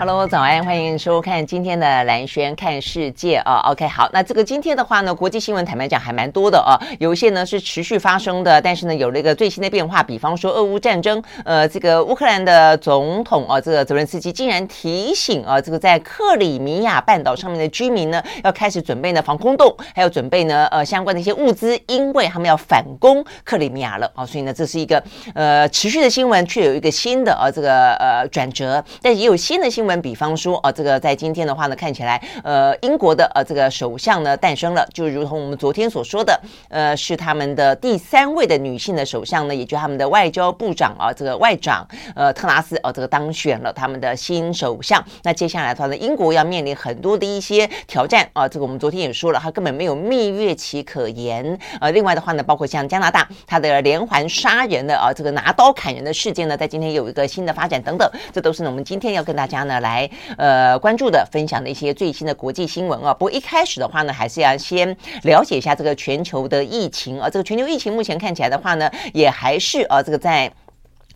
Hello，早安，欢迎收看今天的兰轩看世界啊。OK，好，那这个今天的话呢，国际新闻坦白讲还蛮多的啊，有一些呢是持续发生的，但是呢有了一个最新的变化，比方说俄乌战争，呃，这个乌克兰的总统啊，这个泽伦斯基竟然提醒啊，这个在克里米亚半岛上面的居民呢，要开始准备呢防空洞，还有准备呢呃相关的一些物资，因为他们要反攻克里米亚了啊，所以呢这是一个呃持续的新闻，却有一个新的啊这个呃转折，但也有新的新闻。比方说，啊，这个在今天的话呢，看起来，呃，英国的呃这个首相呢诞生了，就如同我们昨天所说的，呃，是他们的第三位的女性的首相呢，也就是他们的外交部长啊，这个外长，呃，特拉斯，哦，这个当选了他们的新首相。那接下来的话呢，英国要面临很多的一些挑战啊，这个我们昨天也说了，他根本没有蜜月期可言。呃，另外的话呢，包括像加拿大，他的连环杀人的啊，这个拿刀砍人的事件呢，在今天有一个新的发展等等，这都是呢我们今天要跟大家呢。来，呃，关注的、分享的一些最新的国际新闻啊。不过一开始的话呢，还是要先了解一下这个全球的疫情啊。这个全球疫情目前看起来的话呢，也还是啊，这个在。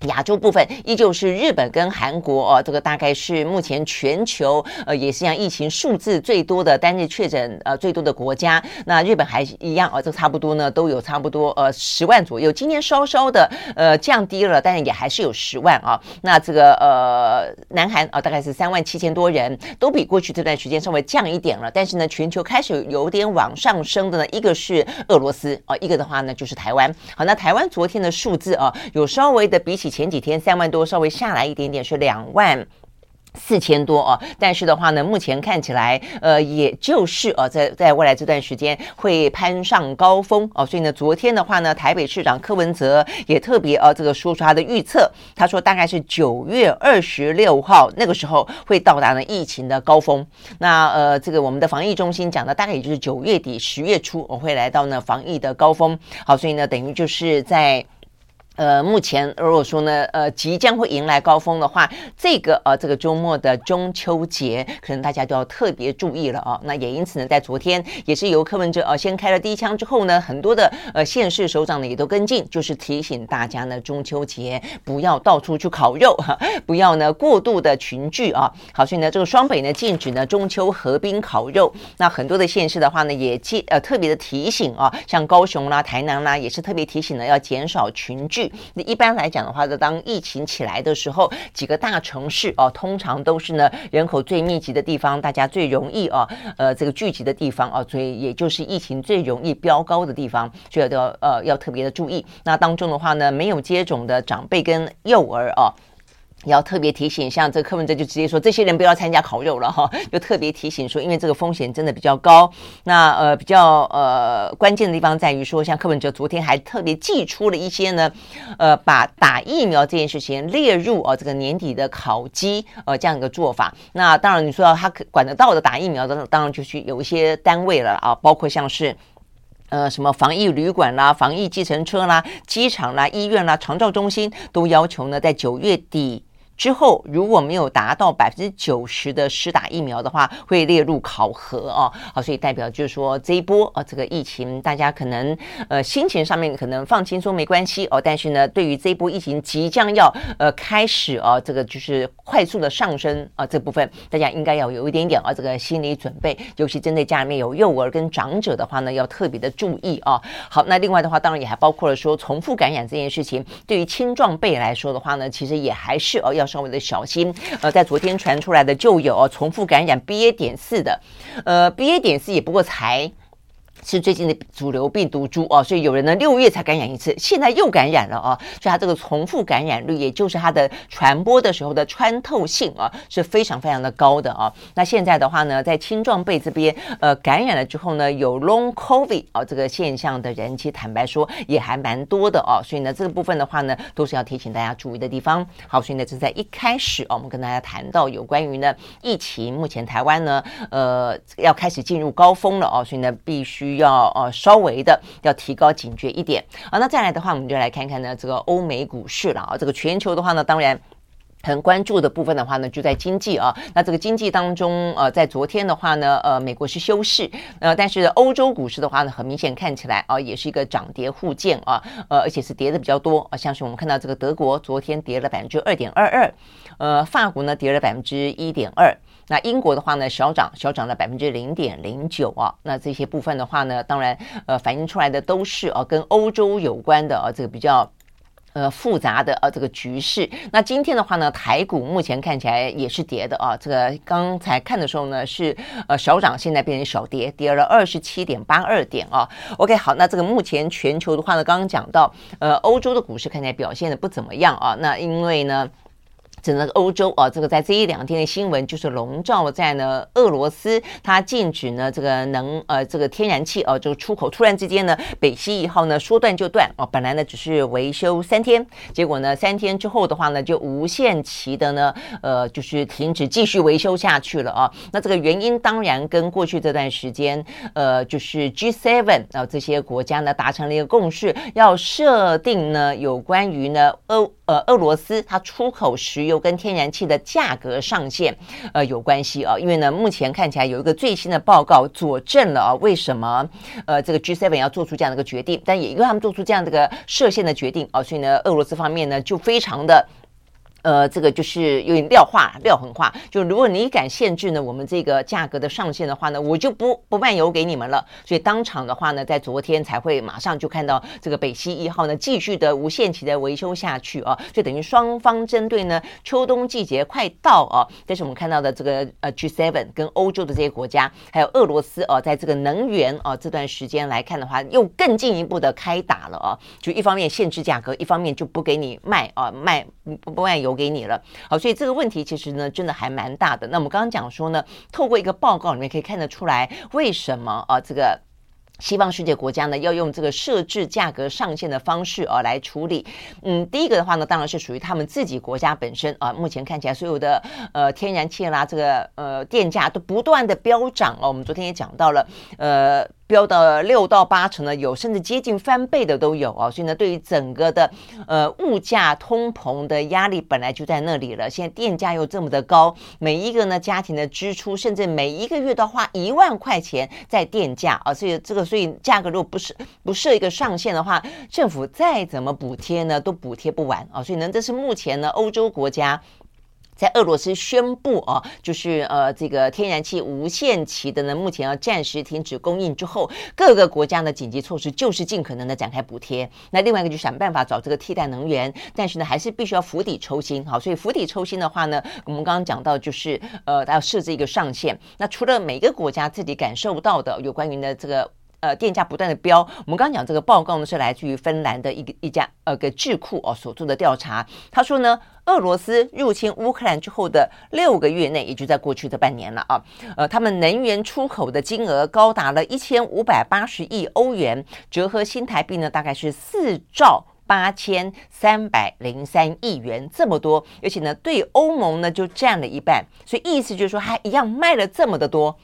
亚洲部分依旧是日本跟韩国哦，这个大概是目前全球呃也是像疫情数字最多的单日确诊呃最多的国家。那日本还一样啊，这差不多呢都有差不多呃十万左右。今天稍稍的呃降低了，但是也还是有十万啊。那这个呃南韩啊大概是三万七千多人，都比过去这段时间稍微降一点了。但是呢，全球开始有点往上升的呢，一个是俄罗斯啊，一个的话呢就是台湾。好，那台湾昨天的数字啊有稍微的比起。前几天三万多，稍微下来一点点，是两万四千多哦。但是的话呢，目前看起来，呃，也就是呃，在在未来这段时间会攀上高峰哦。所以呢，昨天的话呢，台北市长柯文哲也特别呃，这个说出他的预测，他说大概是九月二十六号那个时候会到达呢疫情的高峰。那呃，这个我们的防疫中心讲的大概也就是九月底十月初我会来到呢防疫的高峰。好，所以呢，等于就是在。呃，目前如果说呢，呃，即将会迎来高峰的话，这个呃，这个周末的中秋节，可能大家都要特别注意了啊。那也因此呢，在昨天也是由柯文哲呃先开了第一枪之后呢，很多的呃县市首长呢也都跟进，就是提醒大家呢，中秋节不要到处去烤肉哈，不要呢过度的群聚啊。好，所以呢，这个双北呢禁止呢中秋河滨烤肉。那很多的县市的话呢，也记呃特别的提醒啊，像高雄啦、台南啦，也是特别提醒呢要减少群聚。那一般来讲的话，呢，当疫情起来的时候，几个大城市哦，通常都是呢人口最密集的地方，大家最容易哦，呃，这个聚集的地方啊，所以也就是疫情最容易飙高的地方，所以要呃要特别的注意。那当中的话呢，没有接种的长辈跟幼儿哦。要特别提醒，像这个柯文哲就直接说，这些人不要参加烤肉了哈，就特别提醒说，因为这个风险真的比较高。那呃比较呃关键的地方在于说，像柯文哲昨天还特别祭出了一些呢，呃把打疫苗这件事情列入啊这个年底的考绩呃这样一个做法。那当然你说他管得到的打疫苗的，当然就是有一些单位了啊，包括像是呃什么防疫旅馆啦、防疫计程车啦、机场啦、医院啦、长照中心都要求呢在九月底。之后如果没有达到百分之九十的施打疫苗的话，会列入考核哦。好，所以代表就是说这一波啊，这个疫情大家可能呃心情上面可能放轻松没关系哦，但是呢，对于这一波疫情即将要呃开始啊，这个就是快速的上升啊，这部分大家应该要有一点点啊这个心理准备，尤其针对家里面有幼儿跟长者的话呢，要特别的注意啊。好，那另外的话，当然也还包括了说重复感染这件事情，对于青壮辈来说的话呢，其实也还是哦要。稍微的小心，呃，在昨天传出来的就有重复感染 BA 点四的，呃，BA 点四也不过才。是最近的主流病毒株哦，所以有人呢六月才感染一次，现在又感染了啊，所以它这个重复感染率，也就是它的传播的时候的穿透性啊，是非常非常的高的啊。那现在的话呢，在青壮辈这边，呃，感染了之后呢，有 Long COVID 啊这个现象的人，其实坦白说也还蛮多的哦。所以呢，这个部分的话呢，都是要提醒大家注意的地方。好，所以呢，这在一开始，我们跟大家谈到有关于呢疫情，目前台湾呢，呃，要开始进入高峰了哦，所以呢，必须。要呃稍微的要提高警觉一点啊。那再来的话，我们就来看看呢这个欧美股市了啊。这个全球的话呢，当然。很关注的部分的话呢，就在经济啊。那这个经济当中，呃，在昨天的话呢，呃，美国是休市，呃，但是欧洲股市的话呢，很明显看起来啊，也是一个涨跌互见啊，呃，而且是跌的比较多啊。像是我们看到这个德国昨天跌了百分之二点二二，呃，法国呢跌了百分之一点二，那英国的话呢小涨，小涨了百分之零点零九啊。那这些部分的话呢，当然呃反映出来的都是啊跟欧洲有关的啊，这个比较。呃，复杂的、啊、这个局势。那今天的话呢，台股目前看起来也是跌的啊。这个刚才看的时候呢，是呃小涨，现在变成小跌，跌了二十七点八二点啊。OK，好，那这个目前全球的话呢，刚刚讲到，呃，欧洲的股市看起来表现的不怎么样啊。那因为呢。整个欧洲啊，这个在这一两天的新闻就是笼罩在呢，俄罗斯它禁止呢这个能呃这个天然气啊就出口，突然之间呢北溪一号呢说断就断哦，本来呢只是维修三天，结果呢三天之后的话呢就无限期的呢呃就是停止继续维修下去了啊。那这个原因当然跟过去这段时间呃就是 G7 啊这些国家呢达成了一个共识，要设定呢有关于呢欧呃俄罗斯它出口石油。都跟天然气的价格上限，呃，有关系啊，因为呢，目前看起来有一个最新的报告佐证了啊，为什么呃这个 G Seven 要做出这样的一个决定？但也因为他们做出这样的一个设限的决定啊，所以呢，俄罗斯方面呢就非常的。呃，这个就是有点撂话，撂狠话，就如果你敢限制呢，我们这个价格的上限的话呢，我就不不卖油给你们了。所以当场的话呢，在昨天才会马上就看到这个北溪一号呢继续的无限期的维修下去啊，就等于双方针对呢秋冬季节快到啊，但是我们看到的这个呃 G7 跟欧洲的这些国家，还有俄罗斯啊，在这个能源啊这段时间来看的话，又更进一步的开打了啊，就一方面限制价格，一方面就不给你卖啊卖不不卖给你了，好，所以这个问题其实呢，真的还蛮大的。那我们刚刚讲说呢，透过一个报告里面可以看得出来，为什么啊这个。西方世界国家呢，要用这个设置价格上限的方式啊来处理。嗯，第一个的话呢，当然是属于他们自己国家本身啊。目前看起来，所有的呃天然气啦，这个呃电价都不断的飙涨哦。我们昨天也讲到了，呃，飙到六到八成的有，甚至接近翻倍的都有啊。所以呢，对于整个的呃物价通膨的压力本来就在那里了。现在电价又这么的高，每一个呢家庭的支出，甚至每一个月都要花一万块钱在电价啊。所以这个。所以价格如果不是不设一个上限的话，政府再怎么补贴呢，都补贴不完啊！所以呢，这是目前呢欧洲国家在俄罗斯宣布啊，就是呃这个天然气无限期的呢，目前要暂时停止供应之后，各个国家的紧急措施就是尽可能的展开补贴。那另外一个就想办法找这个替代能源，但是呢还是必须要釜底抽薪。好，所以釜底抽薪的话呢，我们刚刚讲到就是呃要设置一个上限。那除了每个国家自己感受到的有关于呢这个。呃，电价不断的飙。我们刚刚讲这个报告呢，是来自于芬兰的一个一家呃个智库哦所做的调查。他说呢，俄罗斯入侵乌克兰之后的六个月内，也就在过去的半年了啊，呃，他们能源出口的金额高达了一千五百八十亿欧元，折合新台币呢，大概是四兆八千三百零三亿元，这么多。而且呢，对欧盟呢就占了一半，所以意思就是说，还一样卖了这么的多。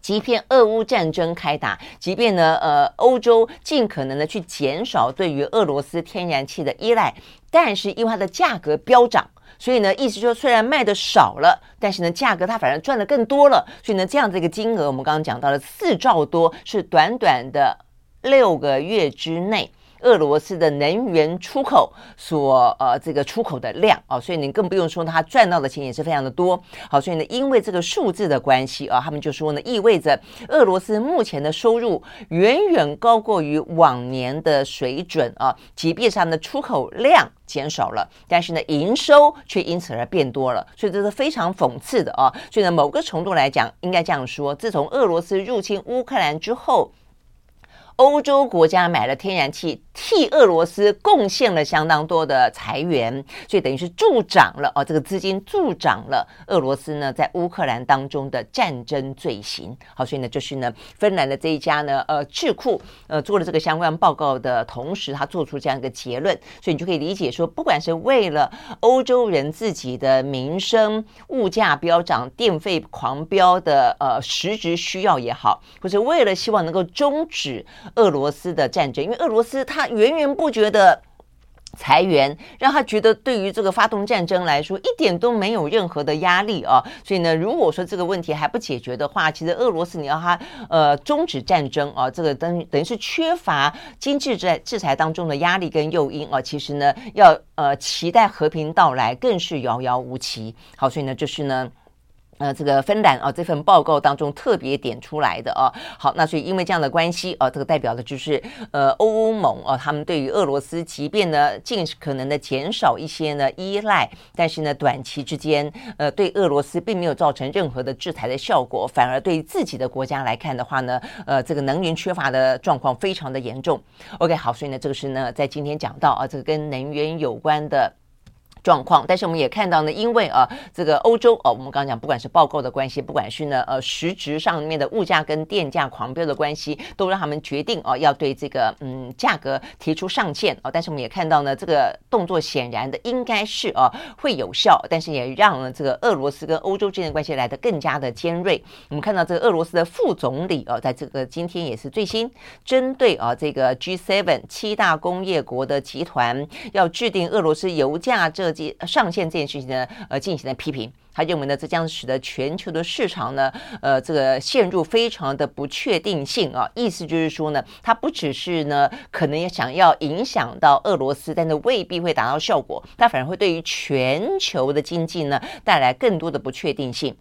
即便俄乌战争开打，即便呢，呃，欧洲尽可能的去减少对于俄罗斯天然气的依赖，但是因为它的价格飙涨，所以呢，意思说虽然卖的少了，但是呢，价格它反而赚的更多了。所以呢，这样子一个金额，我们刚刚讲到了四兆多，是短短的六个月之内。俄罗斯的能源出口所呃这个出口的量啊、所以你更不用说他赚到的钱也是非常的多。好，所以呢，因为这个数字的关系啊，他们就说呢，意味着俄罗斯目前的收入远远高过于往年的水准啊，即便上的出口量减少了，但是呢，营收却因此而变多了，所以这是非常讽刺的啊。所以呢，某个程度来讲，应该这样说，自从俄罗斯入侵乌克兰之后。欧洲国家买了天然气，替俄罗斯贡献了相当多的财源，所以等于是助长了哦，这个资金助长了俄罗斯呢在乌克兰当中的战争罪行。好，所以呢就是呢芬兰的这一家呢呃智库呃做了这个相关报告的同时，他做出这样一个结论，所以你就可以理解说，不管是为了欧洲人自己的民生，物价飙涨、电费狂飙的呃实质需要也好，或者为了希望能够终止俄罗斯的战争，因为俄罗斯它源源不绝的裁员，让他觉得对于这个发动战争来说一点都没有任何的压力啊。所以呢，如果说这个问题还不解决的话，其实俄罗斯你要他呃终止战争啊，这个等等于是缺乏经济制制裁当中的压力跟诱因啊。其实呢，要呃期待和平到来更是遥遥无期。好，所以呢，就是呢。呃，这个芬兰啊，这份报告当中特别点出来的啊，好，那所以因为这样的关系啊，这个代表的就是呃欧盟啊，他们对于俄罗斯，即便呢尽可能的减少一些呢依赖，但是呢短期之间，呃对俄罗斯并没有造成任何的制裁的效果，反而对自己的国家来看的话呢，呃这个能源缺乏的状况非常的严重。OK，好，所以呢这个是呢在今天讲到啊，这个跟能源有关的。状况，但是我们也看到呢，因为啊，这个欧洲哦，我们刚刚讲，不管是报告的关系，不管是呢呃实质上面的物价跟电价狂飙的关系，都让他们决定哦，要对这个嗯价格提出上限哦。但是我们也看到呢，这个动作显然的应该是啊会有效，但是也让呢这个俄罗斯跟欧洲之间的关系来得更加的尖锐。我们看到这个俄罗斯的副总理哦，在这个今天也是最新针对啊这个 G7 七大工业国的集团要制定俄罗斯油价这。上限这件事情呢，呃，进行了批评。他认为呢，这将使得全球的市场呢，呃，这个陷入非常的不确定性啊。意思就是说呢，它不只是呢，可能也想要影响到俄罗斯，但是未必会达到效果。它反而会对于全球的经济呢，带来更多的不确定性。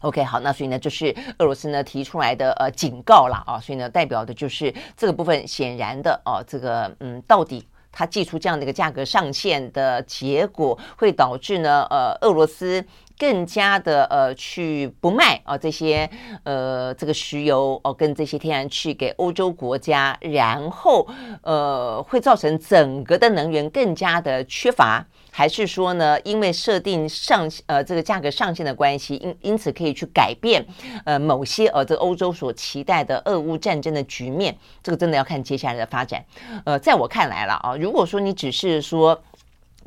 OK，好，那所以呢，就是俄罗斯呢提出来的呃警告了啊。所以呢，代表的就是这个部分显然的哦，这个嗯，到底。它寄出这样的一个价格上限的结果，会导致呢，呃，俄罗斯更加的呃去不卖啊、这些呃这个石油哦、跟这些天然气给欧洲国家，然后呃会造成整个的能源更加的缺乏。还是说呢，因为设定上呃这个价格上限的关系，因因此可以去改变呃某些呃这个欧洲所期待的俄乌战争的局面，这个真的要看接下来的发展。呃，在我看来了啊，如果说你只是说。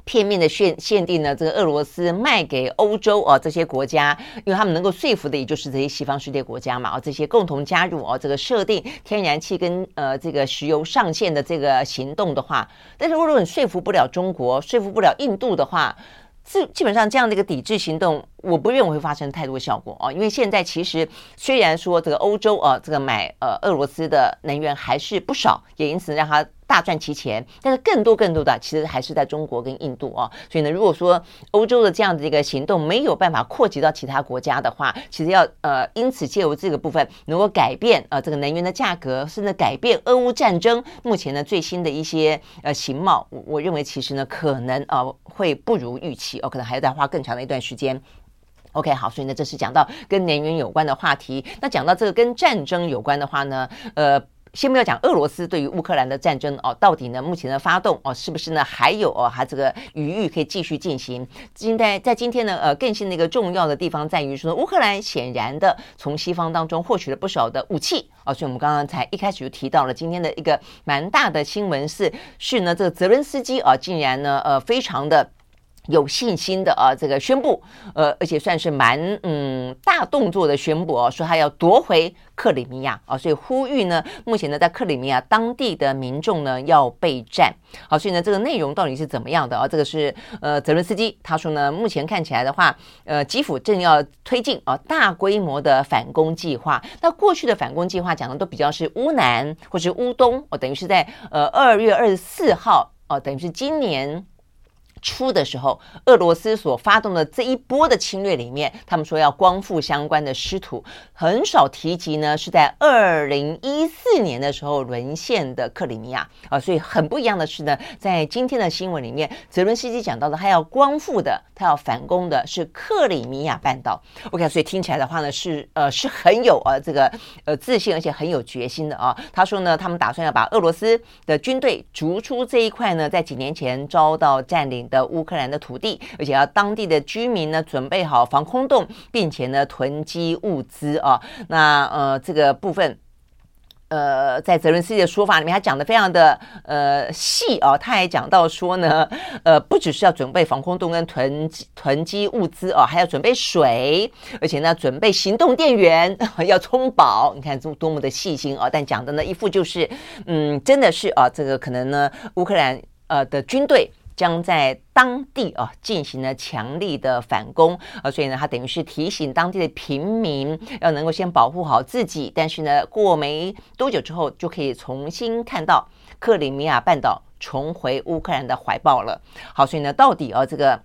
片面的限限定呢，这个俄罗斯卖给欧洲啊这些国家，因为他们能够说服的也就是这些西方世界国家嘛啊，这些共同加入啊这个设定天然气跟呃这个石油上限的这个行动的话，但是如果你说服不了中国，说服不了印度的话，这基本上这样的一个抵制行动，我不认为会发生太多效果啊，因为现在其实虽然说这个欧洲啊这个买呃俄罗斯的能源还是不少，也因此让它。大赚其钱，但是更多更多的其实还是在中国跟印度啊，所以呢，如果说欧洲的这样的一个行动没有办法扩及到其他国家的话，其实要呃因此借由这个部分能够改变呃这个能源的价格，甚至改变俄乌战争目前的最新的一些呃形貌，我我认为其实呢可能呃会不如预期哦，可能还要再花更长的一段时间。OK，好，所以呢这是讲到跟能源有关的话题，那讲到这个跟战争有关的话呢，呃。先不要讲俄罗斯对于乌克兰的战争哦，到底呢目前的发动哦，是不是呢还有哦，它这个余裕可以继续进行？今天在今天呢，呃，更新的一个重要的地方在于说，乌克兰显然的从西方当中获取了不少的武器啊，所以我们刚刚才一开始就提到了今天的一个蛮大的新闻是是呢，这个泽伦斯基啊，竟然呢呃非常的。有信心的啊，这个宣布，呃，而且算是蛮嗯大动作的宣布哦，说他要夺回克里米亚啊，所以呼吁呢，目前呢在克里米亚当地的民众呢要备战。好，所以呢这个内容到底是怎么样的啊？这个是呃泽伦斯基他说呢，目前看起来的话，呃基辅正要推进啊大规模的反攻计划。那过去的反攻计划讲的都比较是乌南或是乌东哦，等于是在呃二月二十四号哦，等于是今年。初的时候，俄罗斯所发动的这一波的侵略里面，他们说要光复相关的失土，很少提及呢，是在二零一四年的时候沦陷的克里米亚啊，所以很不一样的是呢，在今天的新闻里面，泽伦斯基讲到的，他要光复的，他要反攻的是克里米亚半岛。OK，所以听起来的话呢，是呃是很有呃这个呃自信，而且很有决心的啊。他说呢，他们打算要把俄罗斯的军队逐出这一块呢，在几年前遭到占领。的乌克兰的土地，而且要当地的居民呢准备好防空洞，并且呢囤积物资啊。那呃这个部分，呃在泽伦斯基的说法里面，他讲的非常的呃细啊。他还讲到说呢，呃不只是要准备防空洞跟囤囤积物资啊，还要准备水，而且呢准备行动电源 要充饱。你看这多么的细心啊！但讲的呢一副就是嗯真的是啊，这个可能呢乌克兰呃的军队。将在当地啊进行了强力的反攻啊，所以呢，他等于是提醒当地的平民要能够先保护好自己，但是呢，过没多久之后就可以重新看到克里米亚半岛重回乌克兰的怀抱了。好，所以呢，到底啊这个。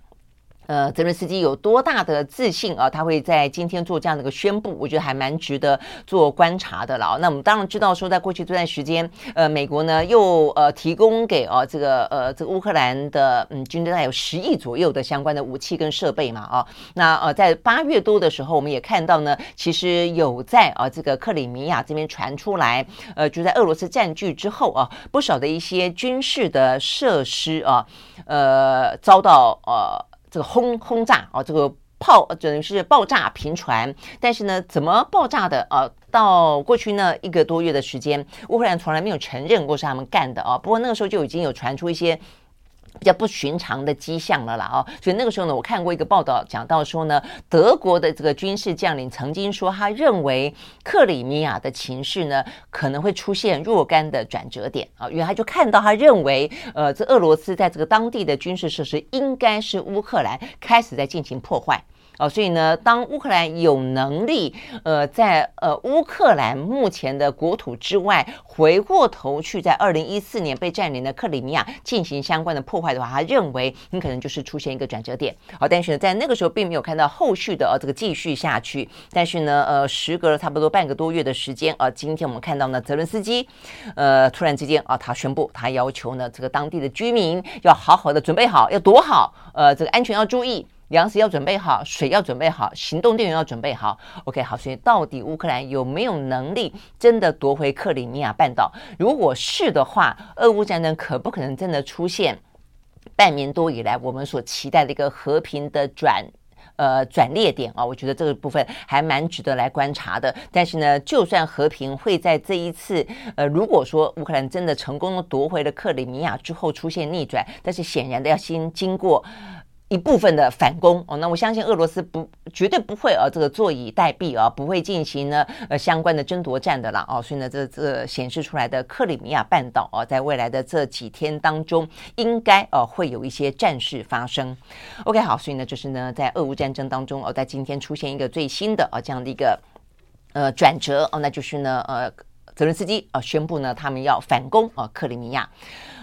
呃，泽伦斯基有多大的自信啊？他会在今天做这样的一个宣布，我觉得还蛮值得做观察的了。那我们当然知道说，在过去这段时间，呃，美国呢又呃提供给啊这个呃这个乌克兰的嗯军队大概有十亿左右的相关的武器跟设备嘛啊。那呃在八月多的时候，我们也看到呢，其实有在啊这个克里米亚这边传出来，呃就在俄罗斯占据之后啊，不少的一些军事的设施啊，呃遭到呃。这个轰轰炸啊，这个炮等于是爆炸频传，但是呢，怎么爆炸的啊？到过去呢一个多月的时间，乌克兰从来没有承认过是他们干的啊。不过那个时候就已经有传出一些。比较不寻常的迹象了啦哦，所以那个时候呢，我看过一个报道，讲到说呢，德国的这个军事将领曾经说，他认为克里米亚的情绪呢可能会出现若干的转折点啊，因为他就看到他认为，呃，这俄罗斯在这个当地的军事设施应该是乌克兰开始在进行破坏。哦，所以呢，当乌克兰有能力，呃，在呃乌克兰目前的国土之外，回过头去在二零一四年被占领的克里米亚进行相关的破坏的话，他认为你可能就是出现一个转折点。好，但是呢，在那个时候并没有看到后续的呃这个继续下去。但是呢，呃，时隔了差不多半个多月的时间，呃，今天我们看到呢，泽伦斯基，呃，突然之间啊，他宣布他要求呢，这个当地的居民要好好的准备好，要躲好，呃，这个安全要注意。粮食要准备好，水要准备好，行动电源要准备好。OK，好，所以到底乌克兰有没有能力真的夺回克里米亚半岛？如果是的话，俄乌战争可不可能真的出现半年多以来我们所期待的一个和平的转呃转捩点啊？我觉得这个部分还蛮值得来观察的。但是呢，就算和平会在这一次呃，如果说乌克兰真的成功的夺回了克里米亚之后出现逆转，但是显然的要先经过。一部分的反攻哦，那我相信俄罗斯不绝对不会啊，这个坐以待毙啊，不会进行呢呃相关的争夺战的啦哦，所以呢这这显示出来的克里米亚半岛啊，在未来的这几天当中，应该呃会有一些战事发生。OK，好，所以呢就是呢在俄乌战争当中哦，在今天出现一个最新的啊这样的一个呃转折哦，那就是呢呃泽伦斯基啊宣布呢他们要反攻啊克里米亚。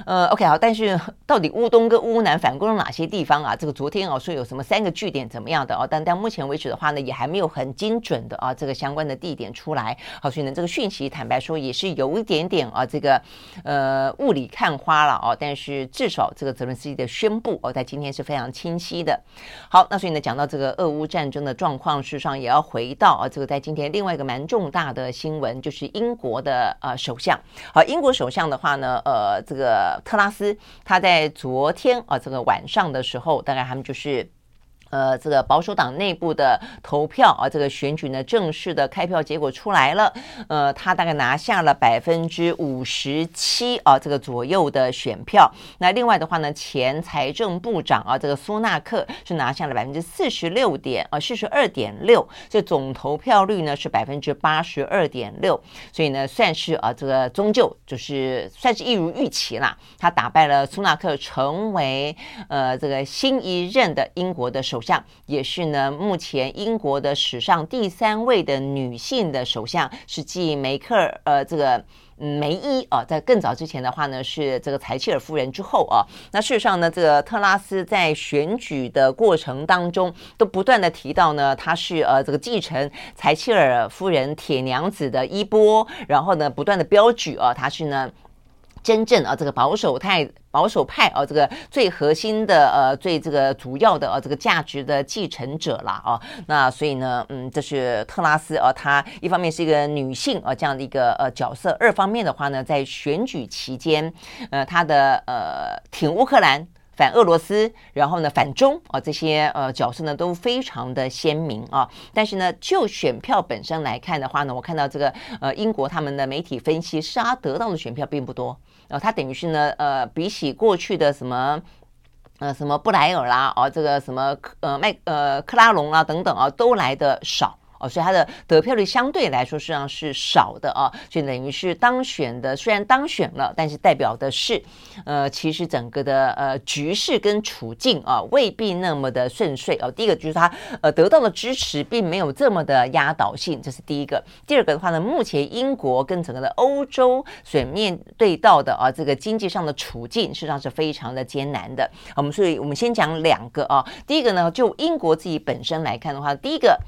呃，OK 好，但是 到底乌东跟乌南反攻了哪些地方啊？这个昨天哦说有什么三个据点怎么样的哦，但到目前为止的话呢，也还没有很精准的啊这个相关的地点出来。好，所以呢这个讯息坦白说也是有一点点啊这个呃雾里看花了哦。但是至少这个泽伦斯基的宣布哦，在今天是非常清晰的。好，那所以呢讲到这个俄乌战争的状况，事实上也要回到啊这个在今天另外一个蛮重大的新闻，就是英国的呃首相。好，英国首相的话呢，呃这个。特拉斯，他在昨天啊，这个晚上的时候，大概他们就是。呃，这个保守党内部的投票啊，这个选举呢，正式的开票结果出来了。呃，他大概拿下了百分之五十七啊，这个左右的选票。那另外的话呢，前财政部长啊，这个苏纳克是拿下了百分之四十六点啊，四十二点六。这总投票率呢是百分之八十二点六。所以呢，算是啊，这个终究就是算是一如预期啦。他打败了苏纳克，成为呃这个新一任的英国的首。首相也是呢，目前英国的史上第三位的女性的首相，是继梅克尔呃这个梅伊啊，在更早之前的话呢，是这个柴契尔夫人之后啊。那事实上呢，这个特拉斯在选举的过程当中，都不断的提到呢，他是呃这个继承柴契尔夫人铁娘子的衣钵，然后呢，不断的标举啊，他是呢。真正啊，这个保守派保守派啊，这个最核心的呃，最这个主要的呃，这个价值的继承者啦啊。那所以呢，嗯，这是特拉斯啊，她一方面是一个女性啊这样的一个呃角色，二方面的话呢，在选举期间，呃，她的呃挺乌克兰。反俄罗斯，然后呢，反中啊，这些呃角色呢都非常的鲜明啊。但是呢，就选票本身来看的话呢，我看到这个呃英国他们的媒体分析，是他得到的选票并不多。然后他等于是呢，呃，比起过去的什么呃什么布莱尔啦，哦，这个什么呃麦呃克拉隆啊等等啊，都来的少。哦，所以他的得票率相对来说实际上是少的啊，就等于是当选的，虽然当选了，但是代表的是，呃，其实整个的呃局势跟处境啊未必那么的顺遂哦。第一个就是他呃得到的支持并没有这么的压倒性，这是第一个。第二个的话呢，目前英国跟整个的欧洲所面对到的啊这个经济上的处境，实际上是非常的艰难的。我们所以我们先讲两个啊，第一个呢，就英国自己本身来看的话，第一个。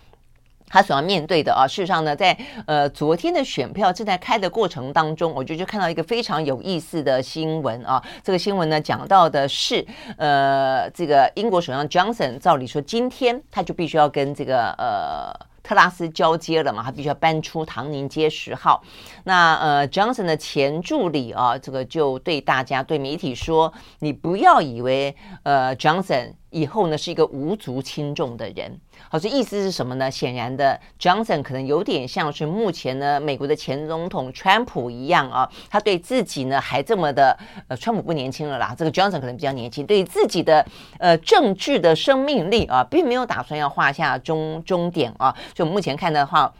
他所要面对的啊，事实上呢，在呃昨天的选票正在开的过程当中，我就就看到一个非常有意思的新闻啊。这个新闻呢讲到的是，呃，这个英国首相 Johnson 照理说今天他就必须要跟这个呃。特拉斯交接了嘛？他必须要搬出唐宁街十号。那呃，Johnson 的前助理啊，这个就对大家对媒体说：“你不要以为呃，Johnson 以后呢是一个无足轻重的人。”好，这意思是什么呢？显然的，Johnson 可能有点像是目前呢美国的前总统川普一样啊，他对自己呢还这么的呃，川普不年轻了啦，这个 Johnson 可能比较年轻，对自己的呃政治的生命力啊，并没有打算要画下终终点啊。就目前看的话，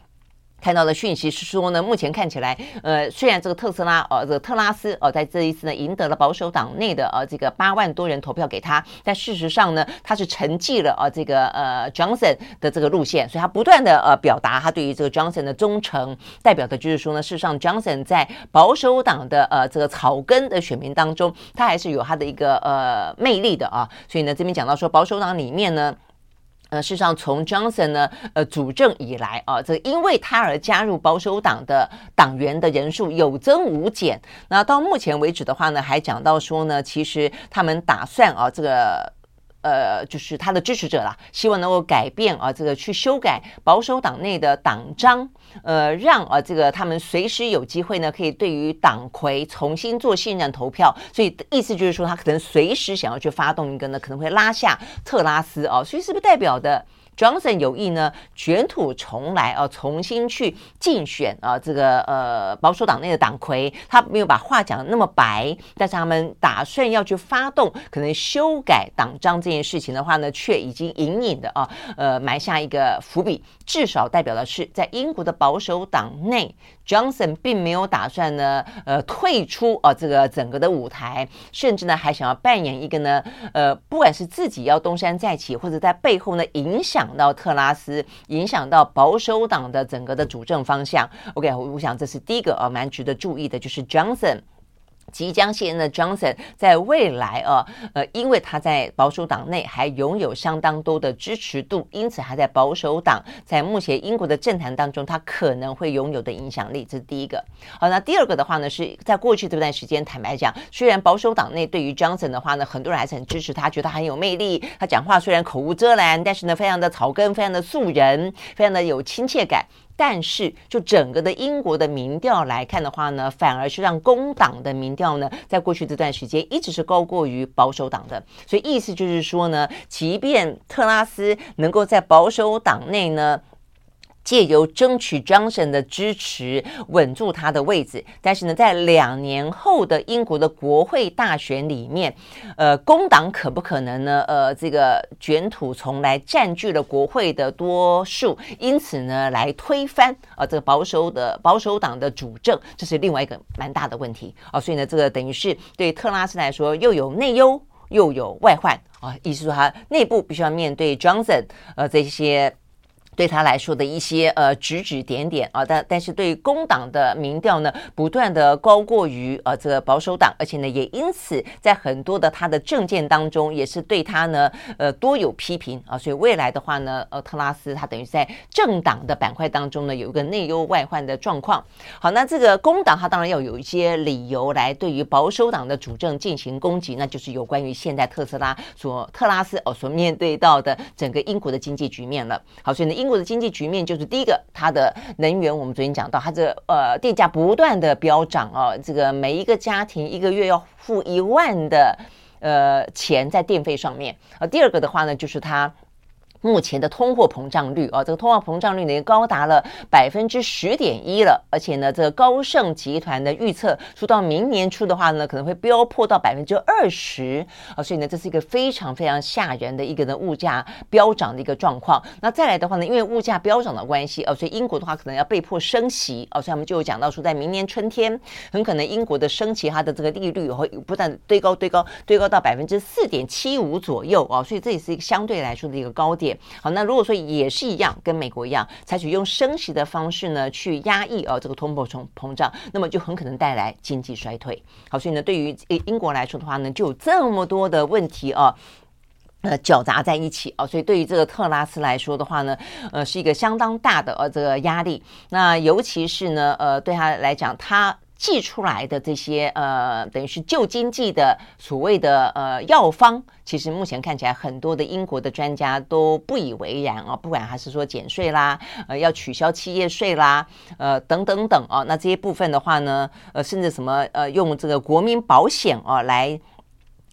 看到的讯息是说呢，目前看起来，呃，虽然这个特斯拉，呃，这个特拉斯，呃，在这一次呢赢得了保守党内的呃这个八万多人投票给他，但事实上呢，他是承继了呃这个呃 Johnson 的这个路线，所以他不断的呃表达他对于这个 Johnson 的忠诚，代表的就是说呢，事实上 Johnson 在保守党的呃这个草根的选民当中，他还是有他的一个呃魅力的啊，所以呢，这边讲到说保守党里面呢。呃，事实上，从 Johnson 呢，呃，主政以来啊，这因为他而加入保守党的党员的人数有增无减。那到目前为止的话呢，还讲到说呢，其实他们打算啊，这个。呃，就是他的支持者啦，希望能够改变啊，这个去修改保守党内的党章，呃，让啊这个他们随时有机会呢，可以对于党魁重新做信任投票。所以意思就是说，他可能随时想要去发动一个呢，可能会拉下特拉斯啊，所以是不是代表的？Johnson 有意呢卷土重来啊，重新去竞选啊，这个呃保守党内的党魁，他没有把话讲的那么白，但是他们打算要去发动可能修改党章这件事情的话呢，却已经隐隐的啊呃埋下一个伏笔，至少代表的是在英国的保守党内，Johnson 并没有打算呢呃退出啊这个整个的舞台，甚至呢还想要扮演一个呢呃不管是自己要东山再起，或者在背后呢影响。到特拉斯，影响到保守党的整个的主政方向。OK，我想这是第一个呃蛮值得注意的，就是 Johnson。即将卸任的 Johnson 在未来啊，呃，因为他在保守党内还拥有相当多的支持度，因此还在保守党在目前英国的政坛当中，他可能会拥有的影响力，这是第一个。好，那第二个的话呢，是在过去这段时间，坦白讲，虽然保守党内对于 Johnson 的话呢，很多人还是很支持他，觉得他很有魅力，他讲话虽然口无遮拦，但是呢，非常的草根，非常的素人，非常的有亲切感。但是，就整个的英国的民调来看的话呢，反而是让工党的民调呢，在过去这段时间一直是高过于保守党的。所以意思就是说呢，即便特拉斯能够在保守党内呢。借由争取 Johnson 的支持，稳住他的位置。但是呢，在两年后的英国的国会大选里面，呃，工党可不可能呢？呃，这个卷土重来，占据了国会的多数，因此呢，来推翻啊、这个保守的保守党的主政，这是另外一个蛮大的问题啊、所以呢，这个等于是对特拉斯来说，又有内忧，又有外患啊、意思说，他内部必须要面对 Johnson，呃，这些。对他来说的一些呃指指点点啊，但但是对工党的民调呢，不断的高过于呃这个保守党，而且呢也因此在很多的他的政见当中也是对他呢呃多有批评啊，所以未来的话呢，呃特拉斯他等于在政党的板块当中呢有一个内忧外患的状况。好，那这个工党他当然要有一些理由来对于保守党的主政进行攻击，那就是有关于现在特斯拉所特拉斯哦所面对到的整个英国的经济局面了。好，所以呢英。国的经济局面就是第一个，它的能源，我们昨天讲到，它这呃电价不断的飙涨啊，这个每一个家庭一个月要付一万的呃钱在电费上面啊。第二个的话呢，就是它。目前的通货膨胀率啊，这个通货膨胀率呢，高达了百分之十点一了，而且呢，这个高盛集团的预测说到明年初的话呢，可能会飙破到百分之二十啊，所以呢，这是一个非常非常吓人的一个呢物价飙涨的一个状况。那再来的话呢，因为物价飙涨的关系哦，所以英国的话可能要被迫升息哦，所以我们就有讲到说，在明年春天，很可能英国的升息它的这个利率会不断堆高堆高堆高到百分之四点七五左右啊，所以这也是一个相对来说的一个高点。好，那如果说也是一样，跟美国一样，采取用升息的方式呢，去压抑啊这个通货膨膨胀，那么就很可能带来经济衰退。好，所以呢，对于英国来说的话呢，就有这么多的问题啊，呃，搅杂在一起啊，所以对于这个特拉斯来说的话呢，呃，是一个相当大的呃这个压力。那尤其是呢，呃，对他来讲，他。寄出来的这些呃，等于是旧经济的所谓的呃药方，其实目前看起来很多的英国的专家都不以为然啊，不管还是说减税啦，呃，要取消企业税啦，呃，等等等啊，那这些部分的话呢，呃，甚至什么呃，用这个国民保险啊来。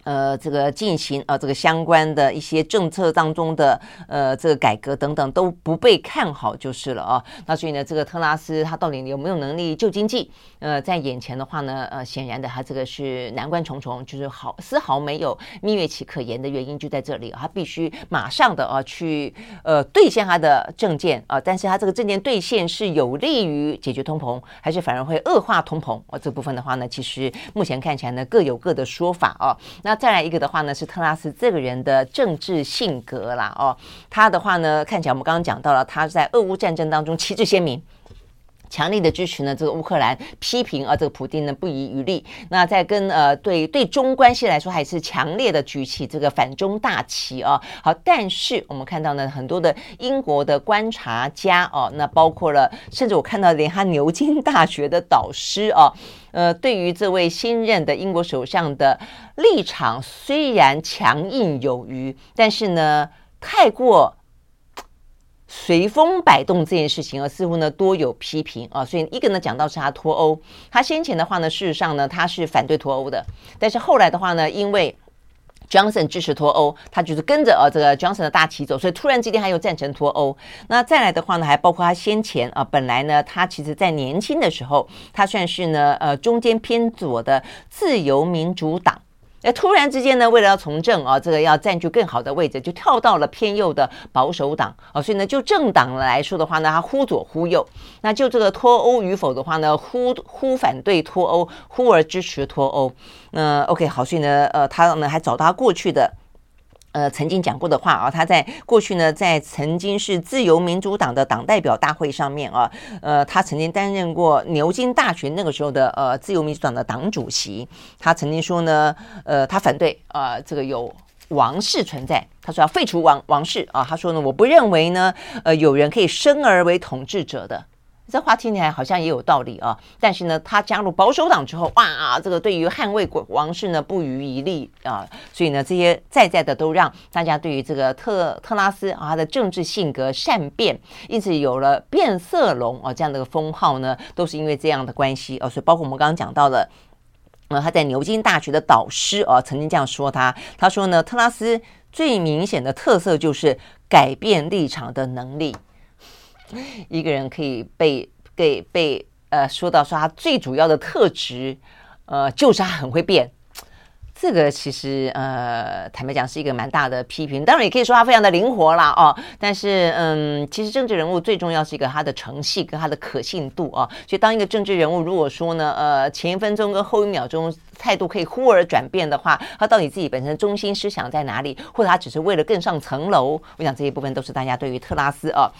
呃，这个进行呃，这个相关的一些政策当中的呃，这个改革等等都不被看好就是了啊。那所以呢，这个特拉斯他到底有没有能力救经济？呃，在眼前的话呢，呃，显然的他这个是难关重重，就是好丝毫没有蜜月期可言的原因就在这里，他必须马上的啊去呃兑现他的政见啊，但是他这个政见兑现是有利于解决通膨，还是反而会恶化通膨？啊，这部分的话呢，其实目前看起来呢各有各的说法啊。那再来一个的话呢，是特拉斯这个人的政治性格啦哦，他的话呢，看起来我们刚刚讲到了，他在俄乌战争当中旗帜鲜明，强力的支持呢这个乌克兰，批评啊这个普丁呢不遗余力。那在跟呃对对中关系来说，还是强烈的举起这个反中大旗啊。好，但是我们看到呢，很多的英国的观察家哦，那包括了，甚至我看到连他牛津大学的导师哦。呃，对于这位新任的英国首相的立场，虽然强硬有余，但是呢，太过随风摆动这件事情啊，似乎呢多有批评啊。所以一个呢讲到是他脱欧，他先前的话呢，事实上呢他是反对脱欧的，但是后来的话呢，因为 Johnson 支持脱欧，他就是跟着呃这个 Johnson 的大旗走，所以突然之间他又赞成脱欧。那再来的话呢，还包括他先前啊，本来呢，他其实在年轻的时候，他算是呢呃中间偏左的自由民主党。那突然之间呢，为了要从政啊，这个要占据更好的位置，就跳到了偏右的保守党啊。所以呢，就政党来说的话呢，他忽左忽右。那就这个脱欧与否的话呢，忽忽反对脱欧，忽而支持脱欧。那 OK，好，所以呢，呃，他呢还找他过去的。呃，曾经讲过的话啊，他在过去呢，在曾经是自由民主党的党代表大会上面啊，呃，他曾经担任过牛津大学那个时候的呃自由民主党的党主席。他曾经说呢，呃，他反对啊、这个有王室存在，他说要废除王王室啊。他说呢，我不认为呢，呃，有人可以生而为统治者的。这话听起来好像也有道理啊，但是呢，他加入保守党之后，哇，这个对于捍卫国王室呢不遗余力啊，所以呢，这些在在的都让大家对于这个特特拉斯啊，他的政治性格善变，因此有了变色龙啊这样的一个封号呢，都是因为这样的关系啊，所以包括我们刚刚讲到的，呃，他在牛津大学的导师啊，曾经这样说他，他说呢，特拉斯最明显的特色就是改变立场的能力。一个人可以被给被呃说到说他最主要的特质，呃，就是他很会变。这个其实呃，坦白讲是一个蛮大的批评。当然也可以说他非常的灵活啦哦。但是嗯，其实政治人物最重要是一个他的诚信跟他的可信度啊。所以当一个政治人物如果说呢，呃，前一分钟跟后一秒钟态度可以忽而转变的话，他到底自己本身中心思想在哪里，或者他只是为了更上层楼？我想这一部分都是大家对于特拉斯啊。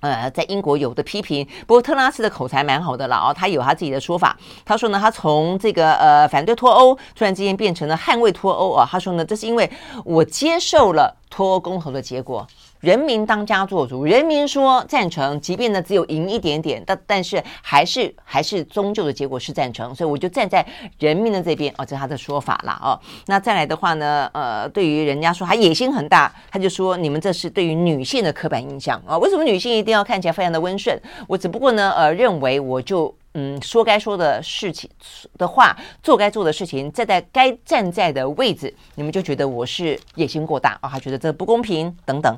呃，在英国有的批评，不过特拉斯的口才蛮好的了哦，他有他自己的说法。他说呢，他从这个呃反对脱欧，突然之间变成了捍卫脱欧啊。他说呢，这是因为我接受了脱欧公投的结果。人民当家作主，人民说赞成，即便呢只有赢一点点，但但是还是还是终究的结果是赞成，所以我就站在人民的这边哦，这是他的说法啦哦。那再来的话呢，呃，对于人家说他野心很大，他就说你们这是对于女性的刻板印象啊，为什么女性一定要看起来非常的温顺？我只不过呢，呃，认为我就。嗯，说该说的事情的话，做该做的事情，站在该站在的位置，你们就觉得我是野心过大啊，还觉得这不公平等等。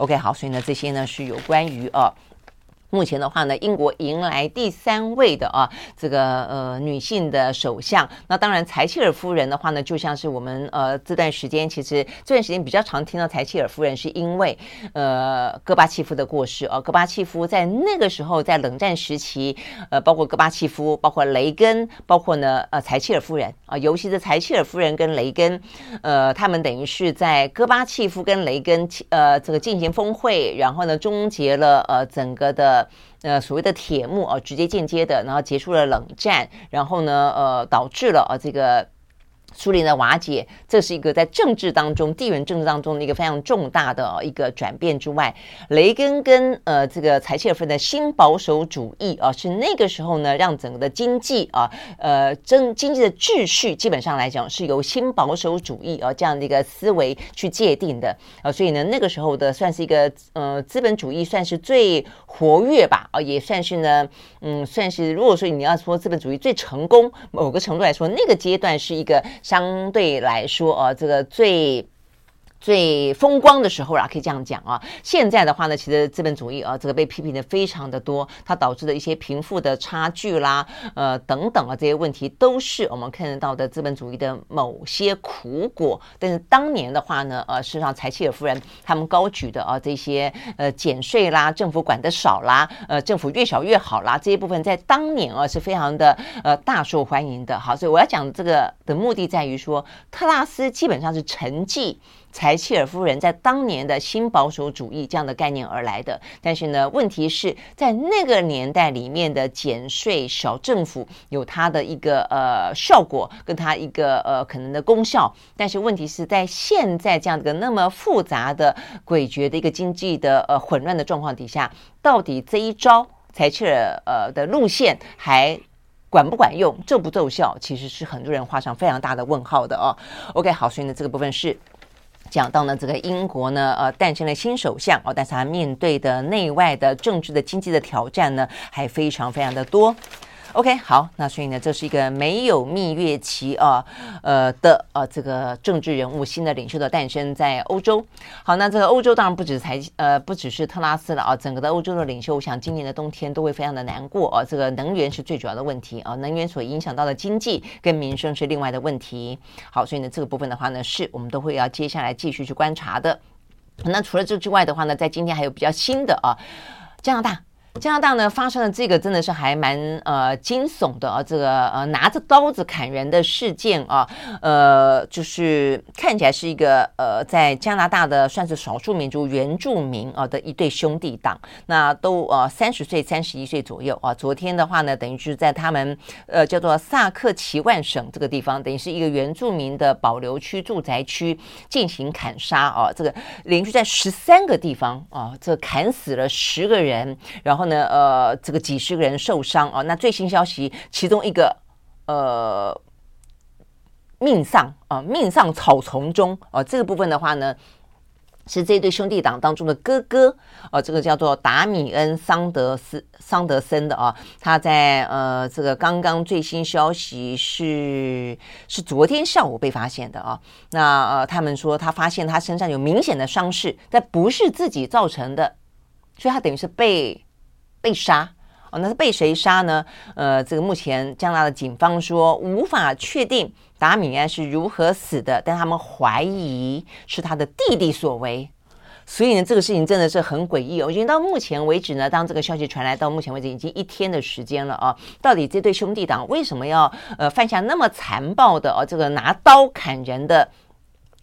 OK，好，所以呢，这些呢是有关于啊。目前的话呢，英国迎来第三位的啊，这个呃女性的首相。那当然，柴契尔夫人的话呢，就像是我们呃这段时间，其实这段时间比较常听到柴契尔夫人，是因为呃戈巴契夫的过世啊。戈巴契夫在那个时候，在冷战时期，呃，包括戈巴契夫，包括雷根，包括呢呃柴契尔夫人啊，尤其是柴契尔夫人跟雷根，呃，他们等于是在戈巴契夫跟雷根呃这个进行峰会，然后呢终结了呃整个的。呃，所谓的铁幕啊，直接间接的，然后结束了冷战，然后呢，呃，导致了啊这个。苏联的瓦解，这是一个在政治当中、地缘政治当中的一个非常重大的一个转变之外，雷根跟呃这个柴契尔夫的新保守主义啊，是那个时候呢，让整个的经济啊，呃，经经济的秩序基本上来讲是由新保守主义啊这样的一个思维去界定的啊，所以呢，那个时候的算是一个呃资本主义算是最活跃吧啊，也算是呢，嗯，算是如果说你要说资本主义最成功，某个程度来说，那个阶段是一个。相对来说，呃，这个最。最风光的时候啦，可以这样讲啊。现在的话呢，其实资本主义啊，这个被批评的非常的多，它导致的一些贫富的差距啦，呃等等啊，这些问题都是我们看得到的资本主义的某些苦果。但是当年的话呢，呃，事实上柴契尔夫人他们高举的啊这些呃减税啦，政府管得少啦，呃政府越小越好啦，这一部分在当年啊是非常的呃大受欢迎的。好，所以我要讲这个的目的在于说，特拉斯基本上是沉寂。柴契尔夫人在当年的新保守主义这样的概念而来的，但是呢，问题是在那个年代里面的减税小政府有它的一个呃效果，跟它一个呃可能的功效，但是问题是在现在这样的那么复杂的诡谲的一个经济的呃混乱的状况底下，到底这一招柴契尔呃的路线还管不管用，奏不奏效，其实是很多人画上非常大的问号的哦。OK，好，所以呢，这个部分是。讲到呢，这个英国呢，呃，诞生了新首相哦，但是他面对的内外的政治的经济的挑战呢，还非常非常的多。OK，好，那所以呢，这是一个没有蜜月期啊，呃的呃这个政治人物新的领袖的诞生在欧洲。好，那这个欧洲当然不止才呃不只是特拉斯了啊，整个的欧洲的领袖，我想今年的冬天都会非常的难过啊。这个能源是最主要的问题啊，能源所影响到的经济跟民生是另外的问题。好，所以呢，这个部分的话呢，是我们都会要接下来继续去观察的。那除了这之外的话呢，在今天还有比较新的啊，加拿大。加拿大呢发生了这个真的是还蛮呃惊悚的啊，这个呃拿着刀子砍人的事件啊，呃就是看起来是一个呃在加拿大的算是少数民族原住民啊的一对兄弟党，那都呃三十岁三十一岁左右啊。昨天的话呢，等于是在他们呃叫做萨克齐万省这个地方，等于是一个原住民的保留区住宅区进行砍杀啊，这个连续在十三个地方啊，这砍死了十个人，然后。然后呢，呃，这个几十个人受伤啊。那最新消息，其中一个呃命丧啊，命丧草丛中啊。这个部分的话呢，是这对兄弟党当中的哥哥啊，这个叫做达米恩桑德斯桑德森的啊。他在呃，这个刚刚最新消息是是昨天下午被发现的啊。那呃，他们说他发现他身上有明显的伤势，但不是自己造成的，所以他等于是被。被杀哦，那是被谁杀呢？呃，这个目前加拿大的警方说无法确定达米安是如何死的，但他们怀疑是他的弟弟所为。所以呢，这个事情真的是很诡异哦。我觉得到目前为止呢，当这个消息传来，到目前为止已经一天的时间了啊。到底这对兄弟党为什么要呃犯下那么残暴的哦这个拿刀砍人的